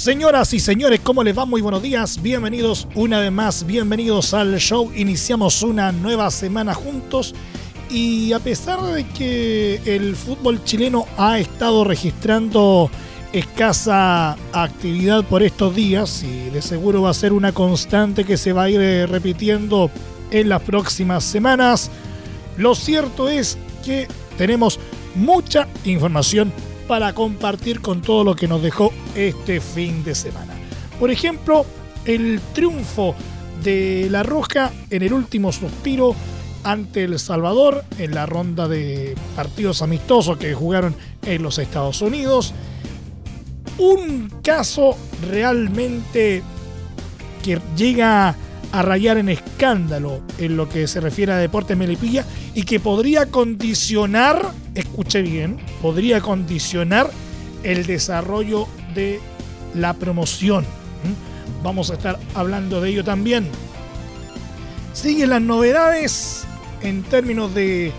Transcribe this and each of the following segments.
Señoras y señores, ¿cómo les va? Muy buenos días, bienvenidos una vez más, bienvenidos al show. Iniciamos una nueva semana juntos y a pesar de que el fútbol chileno ha estado registrando escasa actividad por estos días y de seguro va a ser una constante que se va a ir eh, repitiendo en las próximas semanas, lo cierto es que tenemos mucha información para compartir con todo lo que nos dejó este fin de semana. Por ejemplo, el triunfo de La Roja en el último suspiro ante El Salvador en la ronda de partidos amistosos que jugaron en los Estados Unidos. Un caso realmente que llega a rayar en escándalo en lo que se refiere a Deportes Melipilla y que podría condicionar, escuche bien, podría condicionar el desarrollo de la promoción. ¿Mm? Vamos a estar hablando de ello también. Siguen las novedades en términos de,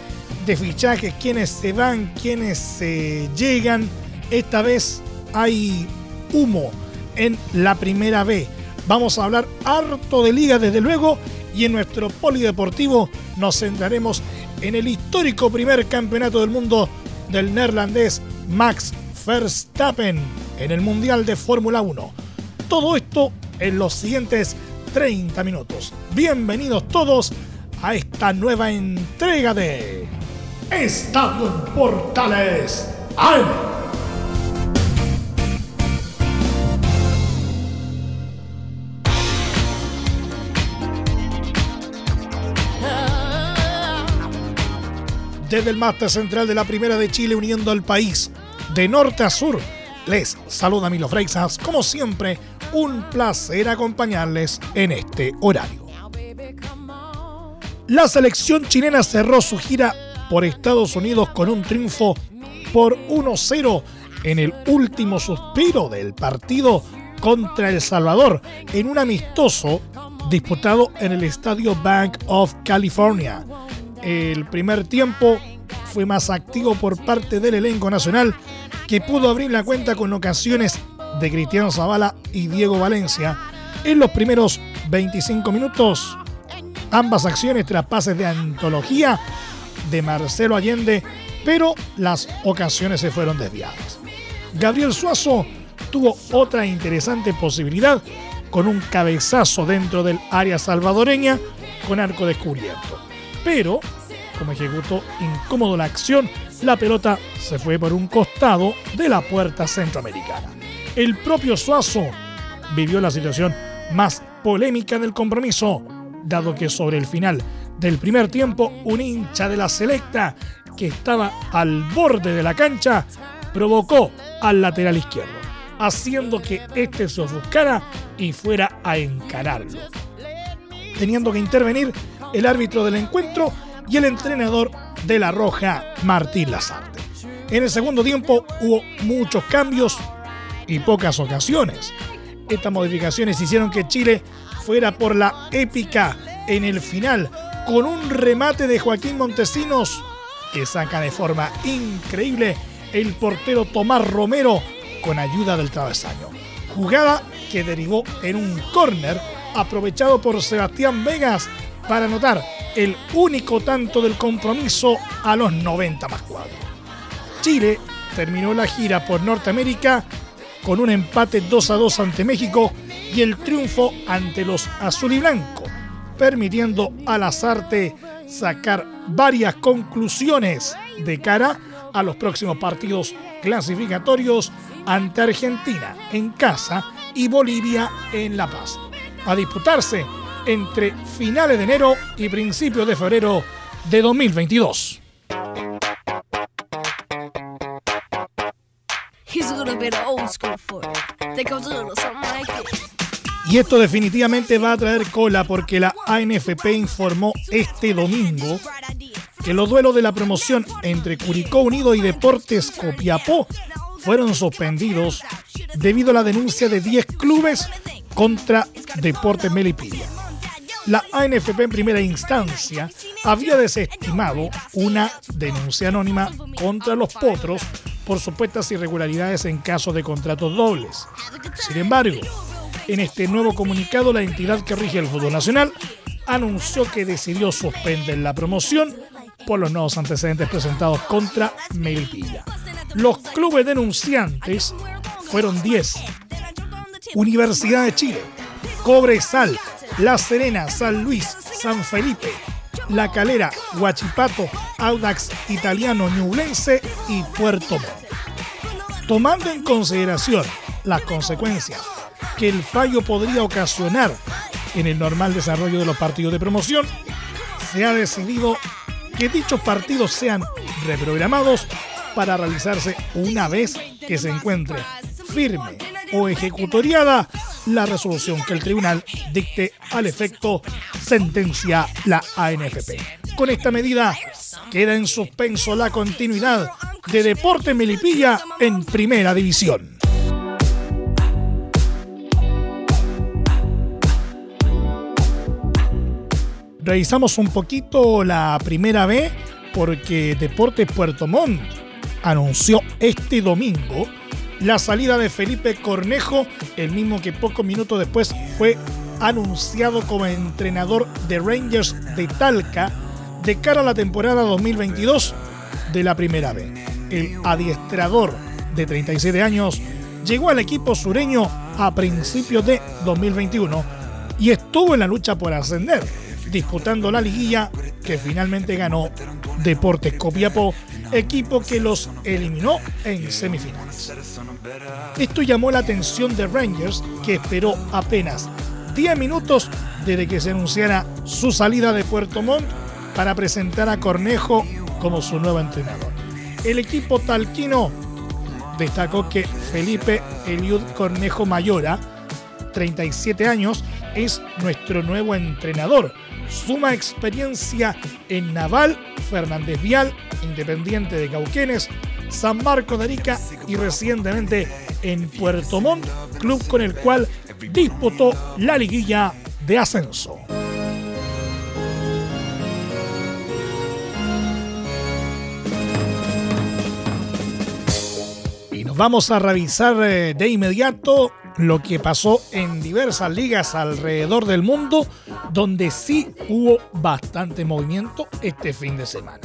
fichajes, quienes se van, quienes se llegan. Esta vez hay humo en la primera B. Vamos a hablar harto de liga desde luego y en nuestro polideportivo nos centraremos en el histórico primer campeonato del mundo del neerlandés Max Verstappen en el Mundial de Fórmula 1. Todo esto en los siguientes 30 minutos. Bienvenidos todos a esta nueva entrega de Estadio Portales AM. Desde el máster central de la Primera de Chile uniendo al país de norte a sur, les saluda Milo Freixas. Como siempre, un placer acompañarles en este horario. La selección chilena cerró su gira por Estados Unidos con un triunfo por 1-0 en el último suspiro del partido contra El Salvador en un amistoso disputado en el Estadio Bank of California. El primer tiempo fue más activo por parte del elenco nacional que pudo abrir la cuenta con ocasiones de Cristiano Zavala y Diego Valencia. En los primeros 25 minutos, ambas acciones tras pases de antología de Marcelo Allende, pero las ocasiones se fueron desviadas. Gabriel Suazo tuvo otra interesante posibilidad con un cabezazo dentro del área salvadoreña con arco descubierto. Pero, como ejecutó incómodo la acción, la pelota se fue por un costado de la puerta centroamericana. El propio Suazo vivió la situación más polémica del compromiso, dado que sobre el final del primer tiempo un hincha de la selecta que estaba al borde de la cancha provocó al lateral izquierdo, haciendo que éste se ofuscara y fuera a encararlo. Teniendo que intervenir el árbitro del encuentro y el entrenador de la Roja, Martín Lazarte. En el segundo tiempo hubo muchos cambios y pocas ocasiones. Estas modificaciones hicieron que Chile fuera por la épica en el final con un remate de Joaquín Montesinos que saca de forma increíble el portero Tomás Romero con ayuda del travesaño. Jugada que derivó en un córner aprovechado por Sebastián Vegas para anotar el único tanto del compromiso a los 90 más 4. Chile terminó la gira por Norteamérica con un empate 2 a 2 ante México y el triunfo ante los azul y blanco, permitiendo a Lazarte sacar varias conclusiones de cara a los próximos partidos clasificatorios ante Argentina en casa y Bolivia en La Paz. A disputarse entre finales de enero y principios de febrero de 2022. He's Y esto definitivamente va a traer cola porque la ANFP informó este domingo que los duelos de la promoción entre Curicó Unido y Deportes Copiapó fueron suspendidos debido a la denuncia de 10 clubes contra Deportes Melipilla. La ANFP en primera instancia había desestimado una denuncia anónima contra los potros por supuestas irregularidades en caso de contratos dobles. Sin embargo, en este nuevo comunicado, la entidad que rige el fútbol nacional anunció que decidió suspender la promoción por los nuevos antecedentes presentados contra Melipilla. Los clubes denunciantes fueron 10. Universidad de Chile, Cobresal, La Serena, San Luis, San Felipe, La Calera, Huachipato, Audax Italiano, Ñublense y Puerto Montt. Tomando en consideración las consecuencias que el fallo podría ocasionar en el normal desarrollo de los partidos de promoción, se ha decidido que dichos partidos sean reprogramados para realizarse una vez que se encuentre firme o ejecutoriada la resolución que el tribunal dicte al efecto sentencia la ANFP. Con esta medida queda en suspenso la continuidad de Deporte Melipilla en Primera División. Revisamos un poquito la primera vez porque Deportes Puerto Montt anunció este domingo la salida de Felipe Cornejo, el mismo que pocos minutos después fue anunciado como entrenador de Rangers de Talca de cara a la temporada 2022 de la primera vez. El adiestrador de 37 años llegó al equipo sureño a principios de 2021 y estuvo en la lucha por ascender, disputando la liguilla que finalmente ganó Deportes Copiapó equipo que los eliminó en semifinales. Esto llamó la atención de Rangers, que esperó apenas 10 minutos desde que se anunciara su salida de Puerto Montt para presentar a Cornejo como su nuevo entrenador. El equipo talquino destacó que Felipe Eliud Cornejo Mayora, 37 años, es nuestro nuevo entrenador. Suma experiencia en Naval, Fernández Vial, Independiente de Cauquenes, San Marcos de Arica y recientemente en Puerto Montt, club con el cual disputó la liguilla de ascenso. Y nos vamos a revisar eh, de inmediato lo que pasó en diversas ligas alrededor del mundo, donde sí hubo bastante movimiento este fin de semana.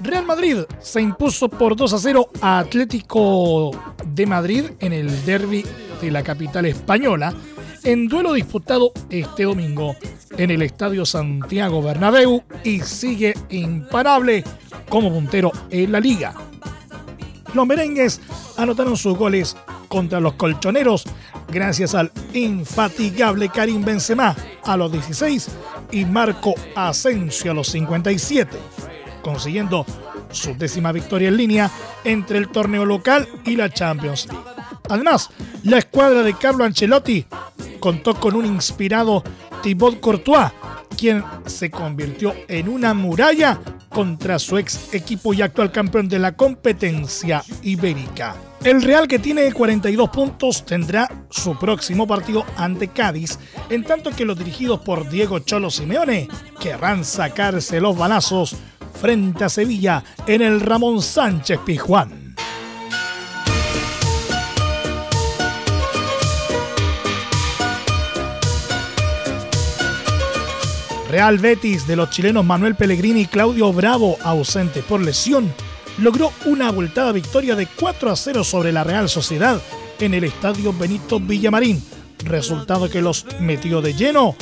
Real Madrid se impuso por 2 a 0 a Atlético de Madrid en el derby de la capital española, en duelo disputado este domingo en el Estadio Santiago Bernabéu y sigue imparable como puntero en la liga. Los merengues anotaron sus goles contra los colchoneros gracias al infatigable Karim Benzema a los 16 y Marco Asensio a los 57, consiguiendo su décima victoria en línea entre el torneo local y la Champions League. Además, la escuadra de Carlo Ancelotti contó con un inspirado Thibaut Courtois, quien se convirtió en una muralla contra su ex equipo y actual campeón de la competencia ibérica. El Real que tiene 42 puntos tendrá su próximo partido ante Cádiz, en tanto que los dirigidos por Diego Cholo Simeone querrán sacarse los balazos frente a Sevilla en el Ramón Sánchez Pizjuán. Real Betis de los chilenos Manuel Pellegrini y Claudio Bravo, ausentes por lesión, logró una abultada victoria de 4 a 0 sobre la Real Sociedad en el estadio Benito Villamarín, resultado que los metió de lleno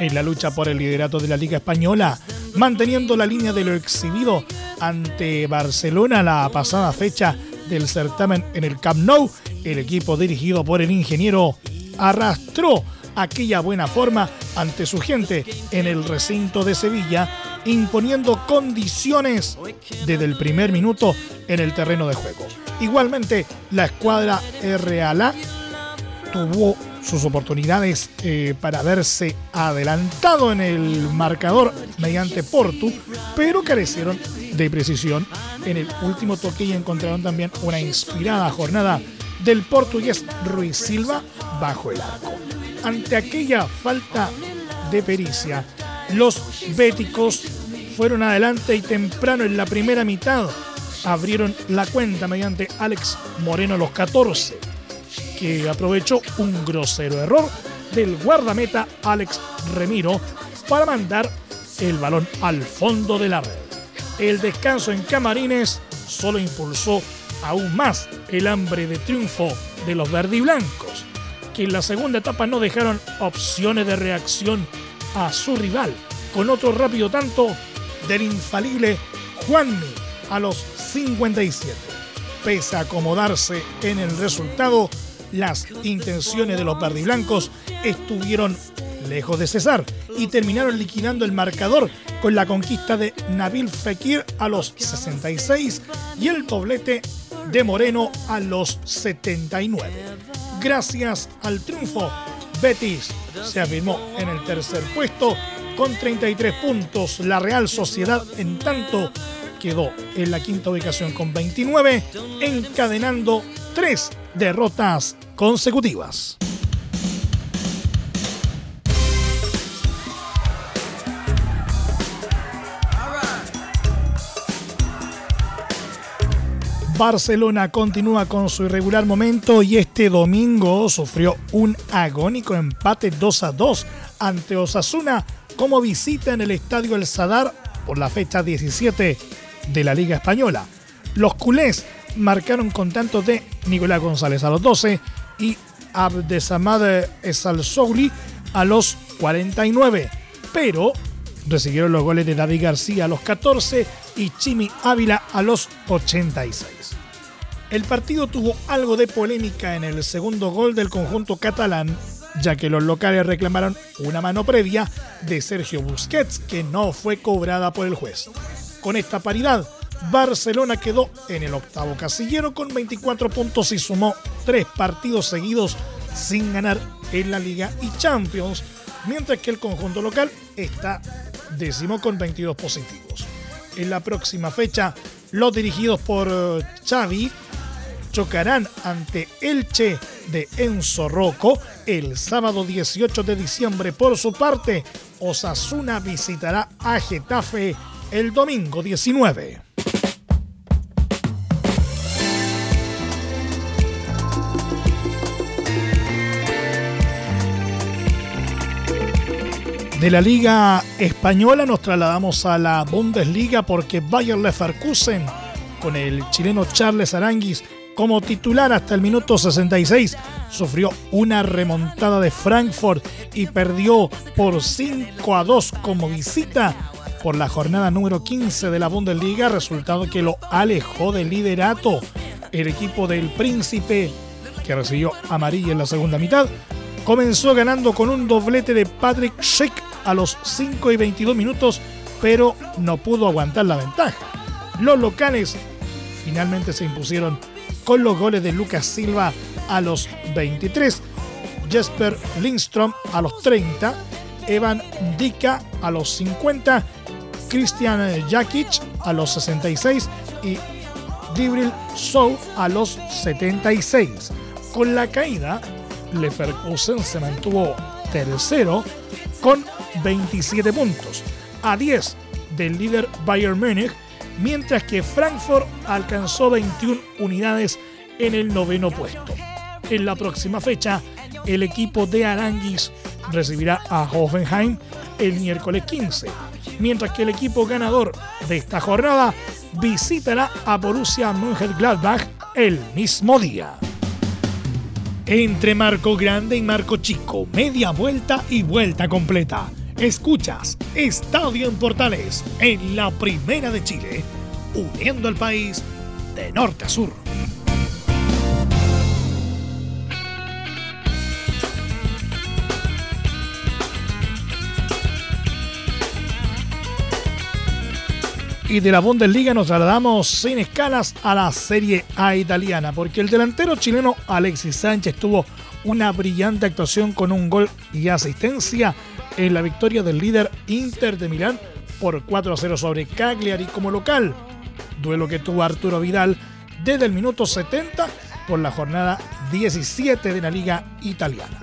en la lucha por el liderato de la Liga Española, manteniendo la línea de lo exhibido ante Barcelona la pasada fecha del certamen en el Camp Nou. El equipo dirigido por el ingeniero arrastró aquella buena forma ante su gente en el recinto de Sevilla, imponiendo condiciones desde el primer minuto en el terreno de juego. Igualmente, la escuadra RALA tuvo sus oportunidades eh, para verse adelantado en el marcador mediante Portu, pero carecieron de precisión en el último toque y encontraron también una inspirada jornada del portugués Ruiz Silva bajo el arco. Ante aquella falta de pericia, los béticos fueron adelante y temprano en la primera mitad abrieron la cuenta mediante Alex Moreno los 14, que aprovechó un grosero error del guardameta Alex Remiro para mandar el balón al fondo de la red. El descanso en Camarines solo impulsó aún más el hambre de triunfo de los verdiblancos, que en la segunda etapa no dejaron opciones de reacción a su rival, con otro rápido tanto del infalible Juanmi a los 57. Pese a acomodarse en el resultado, las intenciones de los verdiblancos estuvieron lejos de cesar y terminaron liquidando el marcador con la conquista de Nabil Fekir a los 66 y el doblete de Moreno a los 79. Gracias al triunfo, Betis se afirmó en el tercer puesto con 33 puntos. La Real Sociedad, en tanto, quedó en la quinta ubicación con 29, encadenando tres derrotas consecutivas. Barcelona continúa con su irregular momento y este domingo sufrió un agónico empate 2 a 2 ante Osasuna como visita en el Estadio El Sadar por la fecha 17 de la Liga Española. Los culés marcaron con tanto de Nicolás González a los 12 y Abdesamad Esalsouli a los 49, pero recibieron los goles de David García a los 14 y Chimi Ávila a los 86. El partido tuvo algo de polémica en el segundo gol del conjunto catalán, ya que los locales reclamaron una mano previa de Sergio Busquets que no fue cobrada por el juez. Con esta paridad, Barcelona quedó en el octavo casillero con 24 puntos y sumó tres partidos seguidos sin ganar en la Liga y Champions, mientras que el conjunto local está décimo con 22 positivos. En la próxima fecha, los dirigidos por eh, Xavi chocarán ante Elche de Enzo Rocco el sábado 18 de diciembre. Por su parte, Osasuna visitará a Getafe el domingo 19. De la Liga Española nos trasladamos a la Bundesliga porque Bayer Leverkusen, con el chileno Charles Aranguis como titular hasta el minuto 66, sufrió una remontada de Frankfurt y perdió por 5 a 2 como visita por la jornada número 15 de la Bundesliga, resultado que lo alejó del liderato. El equipo del Príncipe, que recibió amarilla en la segunda mitad, comenzó ganando con un doblete de Patrick Schick a los 5 y 22 minutos, pero no pudo aguantar la ventaja. Los locales finalmente se impusieron con los goles de Lucas Silva a los 23, Jesper Lindstrom a los 30, Evan Dika a los 50, Christian Jakic a los 66 y Dibril Sou a los 76. Con la caída, Leverkusen se mantuvo tercero con 27 puntos, a 10 del líder Bayern Múnich, mientras que Frankfurt alcanzó 21 unidades en el noveno puesto. En la próxima fecha, el equipo de Aranguis recibirá a Hoffenheim el miércoles 15, mientras que el equipo ganador de esta jornada visitará a Borussia Mönchengladbach el mismo día entre Marco Grande y Marco Chico, media vuelta y vuelta completa. Escuchas Estadio en Portales en la Primera de Chile, uniendo al país de norte a sur. Y de la Bundesliga nos trasladamos sin escalas a la Serie A italiana, porque el delantero chileno Alexis Sánchez tuvo una brillante actuación con un gol y asistencia en la victoria del líder Inter de Milán por 4 a 0 sobre Cagliari como local. Duelo que tuvo Arturo Vidal desde el minuto 70 por la jornada 17 de la Liga Italiana.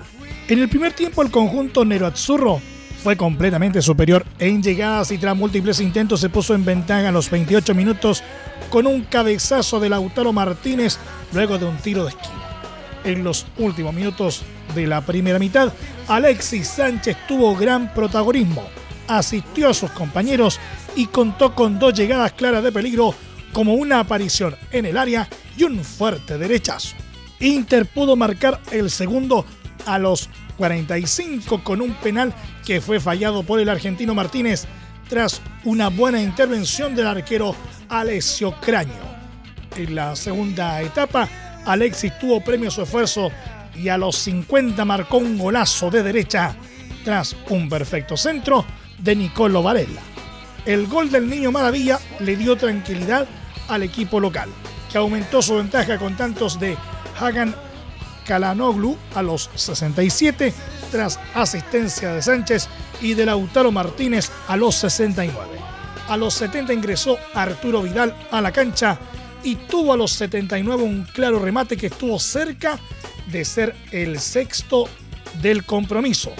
En el primer tiempo el conjunto Nero Azzurro fue completamente superior en llegadas y tras múltiples intentos se puso en ventaja en los 28 minutos con un cabezazo de Lautaro Martínez luego de un tiro de esquina. En los últimos minutos de la primera mitad, Alexis Sánchez tuvo gran protagonismo, asistió a sus compañeros y contó con dos llegadas claras de peligro como una aparición en el área y un fuerte derechazo. Inter pudo marcar el segundo a los 45 con un penal que fue fallado por el argentino Martínez tras una buena intervención del arquero Alessio Craño. En la segunda etapa, Alexis tuvo premio a su esfuerzo y a los 50 marcó un golazo de derecha tras un perfecto centro de Nicolo Varela. El gol del niño Maravilla le dio tranquilidad al equipo local, que aumentó su ventaja con tantos de Hagan Kalanoglu a los 67 tras asistencia de Sánchez y de Lautaro Martínez a los 69. A los 70 ingresó Arturo Vidal a la cancha y tuvo a los 79 un claro remate que estuvo cerca de ser el sexto del compromiso.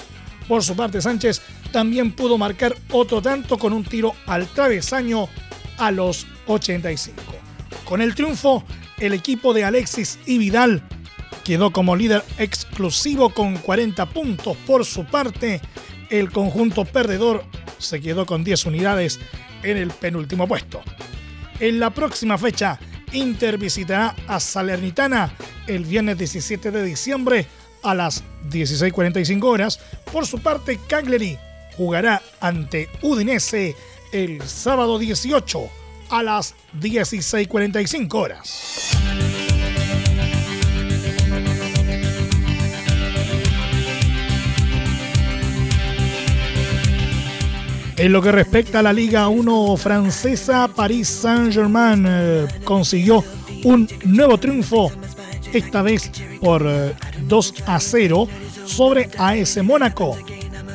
Por su parte, Sánchez también pudo marcar otro tanto con un tiro al travesaño a los 85. Con el triunfo, el equipo de Alexis y Vidal quedó como líder exclusivo con 40 puntos. Por su parte, el conjunto perdedor se quedó con 10 unidades en el penúltimo puesto. En la próxima fecha, Inter visitará a Salernitana el viernes 17 de diciembre a las 16.45 horas. Por su parte, Cagliari jugará ante Udinese el sábado 18 a las 16.45 horas. En lo que respecta a la Liga 1 francesa, Paris Saint-Germain eh, consiguió un nuevo triunfo, esta vez por 2 eh, a 0 sobre AS Mónaco,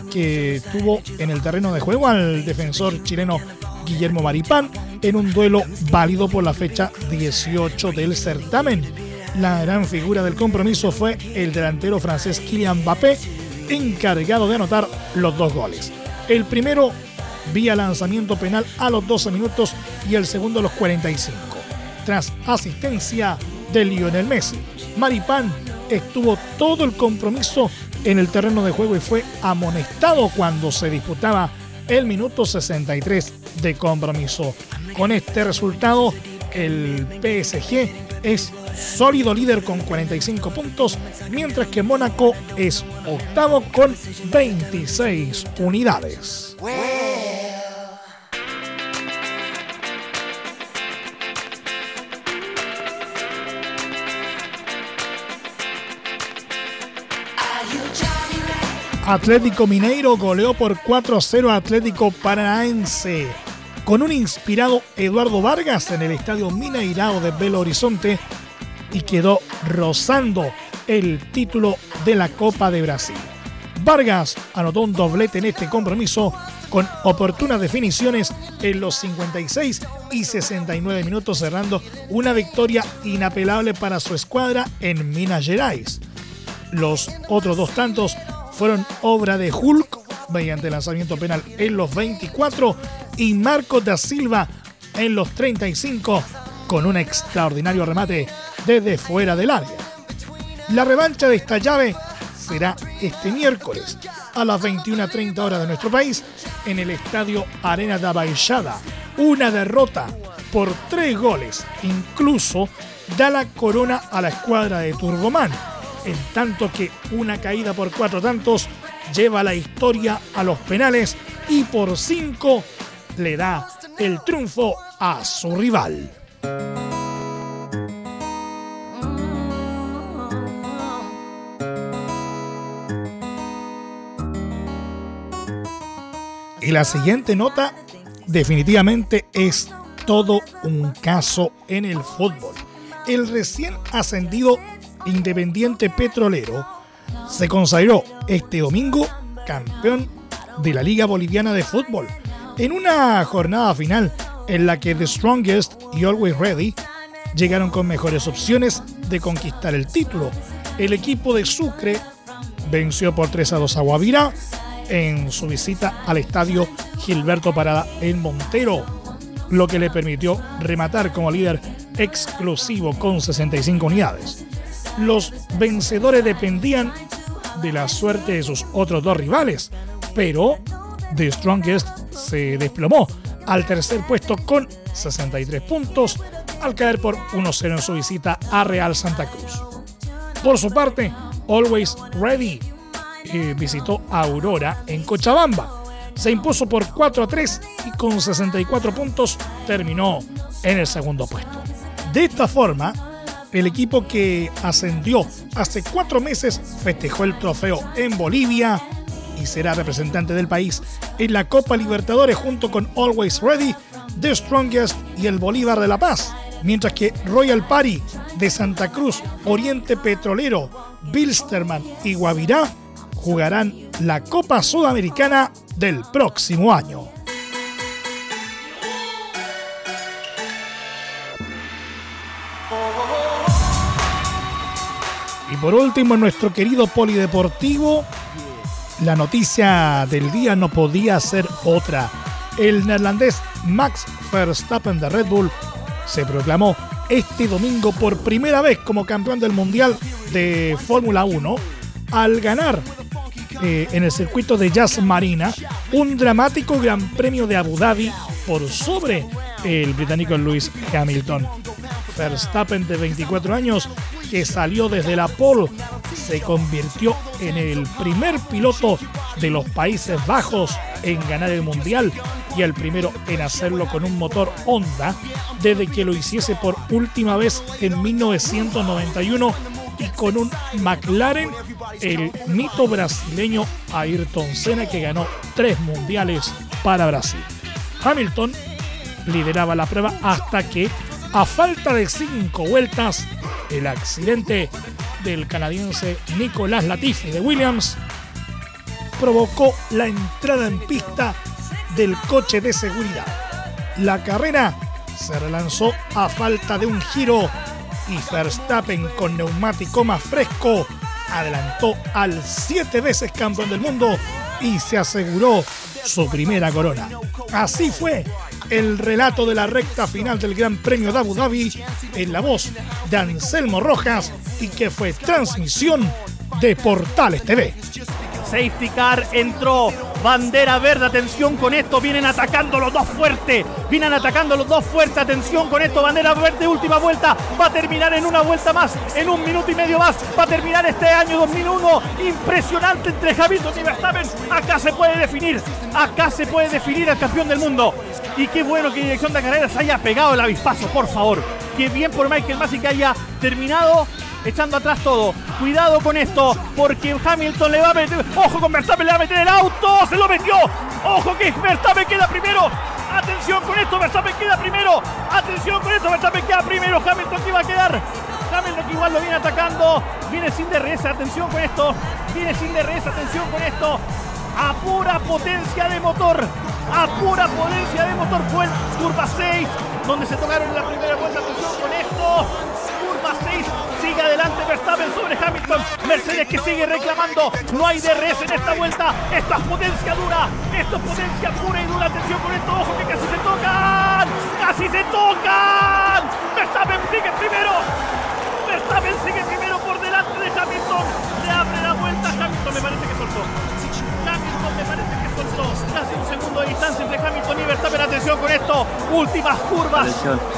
que tuvo en el terreno de juego al defensor chileno Guillermo Maripán en un duelo válido por la fecha 18 del certamen. La gran figura del compromiso fue el delantero francés Kylian Mbappé, encargado de anotar los dos goles. El primero vía lanzamiento penal a los 12 minutos y el segundo a los 45. Tras asistencia de Lionel Messi, Maripán estuvo todo el compromiso en el terreno de juego y fue amonestado cuando se disputaba el minuto 63 de compromiso. Con este resultado, el PSG es sólido líder con 45 puntos, mientras que Mónaco es octavo con 26 unidades. Atlético Mineiro goleó por 4-0 a Atlético Paranaense. Con un inspirado Eduardo Vargas en el estadio Mineirao de Belo Horizonte y quedó rozando el título de la Copa de Brasil. Vargas anotó un doblete en este compromiso con oportunas definiciones en los 56 y 69 minutos cerrando una victoria inapelable para su escuadra en Minas Gerais. Los otros dos tantos fueron obra de Hulk mediante lanzamiento penal en los 24 y Marco da Silva en los 35 con un extraordinario remate desde fuera del área. La revancha de esta llave será este miércoles a las 21.30 horas de nuestro país en el estadio Arena da Baixada. Una derrota por tres goles, incluso da la corona a la escuadra de Turboman en tanto que una caída por cuatro tantos lleva la historia a los penales y por cinco le da el triunfo a su rival. Y la siguiente nota definitivamente es todo un caso en el fútbol. El recién ascendido Independiente Petrolero se consagró este domingo campeón de la Liga Boliviana de Fútbol en una jornada final en la que The Strongest y Always Ready llegaron con mejores opciones de conquistar el título. El equipo de Sucre venció por 3 a 2 a Guavirá en su visita al estadio Gilberto Parada en Montero, lo que le permitió rematar como líder exclusivo con 65 unidades. Los vencedores dependían de la suerte de sus otros dos rivales, pero The Strongest se desplomó al tercer puesto con 63 puntos al caer por 1-0 en su visita a Real Santa Cruz. Por su parte, Always Ready eh, visitó a Aurora en Cochabamba. Se impuso por 4 a 3 y con 64 puntos terminó en el segundo puesto. De esta forma, el equipo que ascendió hace cuatro meses festejó el trofeo en Bolivia y será representante del país en la Copa Libertadores junto con Always Ready, The Strongest y el Bolívar de La Paz. Mientras que Royal Party de Santa Cruz, Oriente Petrolero, Bilsterman y Guavirá jugarán la Copa Sudamericana del próximo año. Por último, en nuestro querido polideportivo, la noticia del día no podía ser otra. El neerlandés Max Verstappen de Red Bull se proclamó este domingo por primera vez como campeón del Mundial de Fórmula 1 al ganar eh, en el circuito de Jazz Marina un dramático Gran Premio de Abu Dhabi por sobre el británico Lewis Hamilton. Verstappen de 24 años que salió desde la pole se convirtió en el primer piloto de los Países Bajos en ganar el Mundial y el primero en hacerlo con un motor Honda desde que lo hiciese por última vez en 1991 y con un McLaren, el mito brasileño Ayrton Senna que ganó tres mundiales para Brasil. Hamilton lideraba la prueba hasta que, a falta de cinco vueltas, el accidente del canadiense Nicolás Latifi de Williams provocó la entrada en pista del coche de seguridad. La carrera se relanzó a falta de un giro y Verstappen con neumático más fresco adelantó al siete veces campeón del mundo y se aseguró su primera corona. Así fue el relato de la recta final del Gran Premio de Abu Dhabi en la voz de Anselmo Rojas y que fue transmisión de Portales TV. Safety car entró. Bandera verde, atención con esto. Vienen atacando los dos fuertes. Vienen atacando los dos fuertes. Atención con esto. Bandera verde, última vuelta. Va a terminar en una vuelta más. En un minuto y medio más. Va a terminar este año 2001. Impresionante entre Hamilton y Verstappen. Acá se puede definir. Acá se puede definir al campeón del mundo. Y qué bueno que dirección de carrera se haya pegado el avispazo, por favor. Qué bien por Michael Masi que haya terminado echando atrás todo. Cuidado con esto, porque Hamilton le va a meter. Ojo con Verstappen, le va a meter el auto. Se lo metió. Ojo que Verstappen queda primero. Atención con esto, Verstappen queda primero. Atención con esto, Verstappen queda primero. Hamilton que va a quedar. Hamilton que igual lo viene atacando. Viene sin DRS, atención con esto. Viene sin DRS, atención con esto. A pura potencia de motor. A pura potencia de motor fue curva 6, donde se tocaron en la primera vuelta. Atención con esto. Curva 6 sigue adelante Verstappen sobre Hamilton. Mercedes que sigue reclamando. No hay DRS en esta vuelta. Esto es potencia dura. Esto es potencia pura y dura. Atención con esto. Ojo que casi se tocan. Casi se tocan. Verstappen sigue primero. Verstappen sigue primero por delante de Hamilton. Le abre la vuelta. Hamilton me parece que soltó. Hamilton me parece que soltó. Casi un segundo de distancia entre Hamilton y Verstappen. Atención con esto. Últimas curvas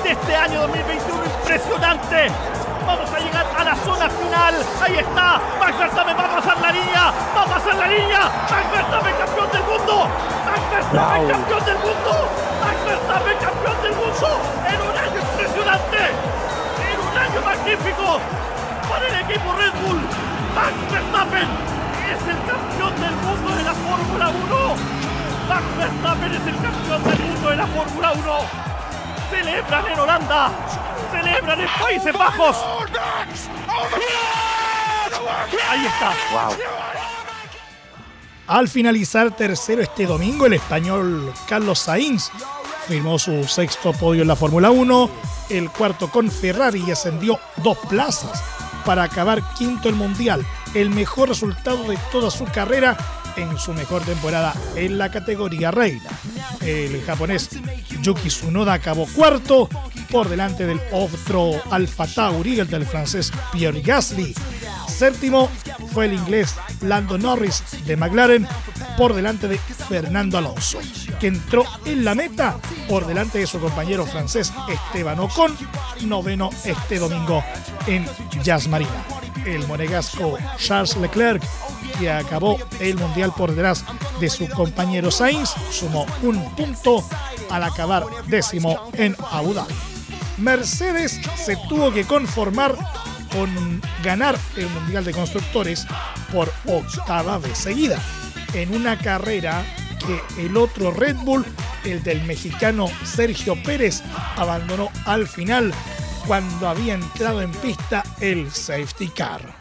de este año 2021. Impresionante. Vamos a llegar a la zona final. Ahí está. Max Verstappen va a pasar la línea. Va a pasar la línea. Max Verstappen campeón del mundo. Max Verstappen campeón del mundo. Max Verstappen campeón del mundo. En un año impresionante. En un año magnífico. Para el equipo Red Bull. Max Verstappen es el campeón del mundo de la Fórmula 1. Max Verstappen es el campeón del mundo de la Fórmula 1. Celebran en Holanda, celebran en Países Bajos. Ahí está. Wow. Al finalizar tercero este domingo, el español Carlos Sainz firmó su sexto podio en la Fórmula 1, el cuarto con Ferrari y ascendió dos plazas para acabar quinto el Mundial, el mejor resultado de toda su carrera en su mejor temporada en la categoría reina. El japonés Yuki Tsunoda acabó cuarto por delante del otro Alfa Tauri, el del francés Pierre Gasly. Séptimo fue el inglés Lando Norris de McLaren por delante de Fernando Alonso, que entró en la meta por delante de su compañero francés Esteban Ocon, noveno este domingo en Jazz Marina. El monegasco Charles Leclerc, que acabó el mundial por detrás de su compañero Sainz, sumó un punto al acabar décimo en Abu Dhabi. Mercedes se tuvo que conformar con ganar el Mundial de Constructores por octava vez seguida, en una carrera que el otro Red Bull, el del mexicano Sergio Pérez, abandonó al final cuando había entrado en pista el safety car.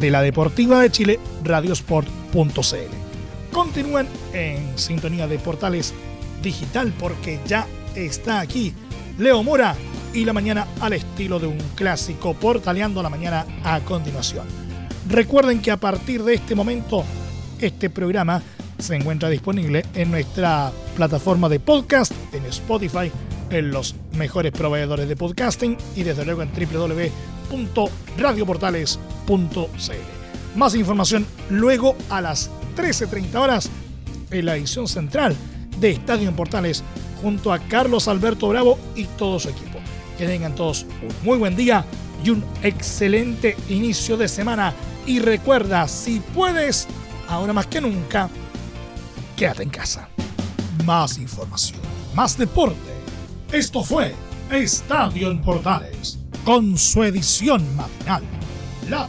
de la Deportiva de Chile, radiosport.cl. Continúen en sintonía de Portales Digital porque ya está aquí Leo Mora y la mañana al estilo de un clásico portaleando la mañana a continuación. Recuerden que a partir de este momento este programa se encuentra disponible en nuestra plataforma de podcast, en Spotify, en los mejores proveedores de podcasting y desde luego en www.radioportales.cl. Más información luego a las 13.30 horas en la edición central de Estadio en Portales junto a Carlos Alberto Bravo y todo su equipo. Que tengan todos un muy buen día y un excelente inicio de semana. Y recuerda, si puedes, ahora más que nunca, quédate en casa. Más información, más deporte. Esto fue Estadio en Portales, con su edición matinal. La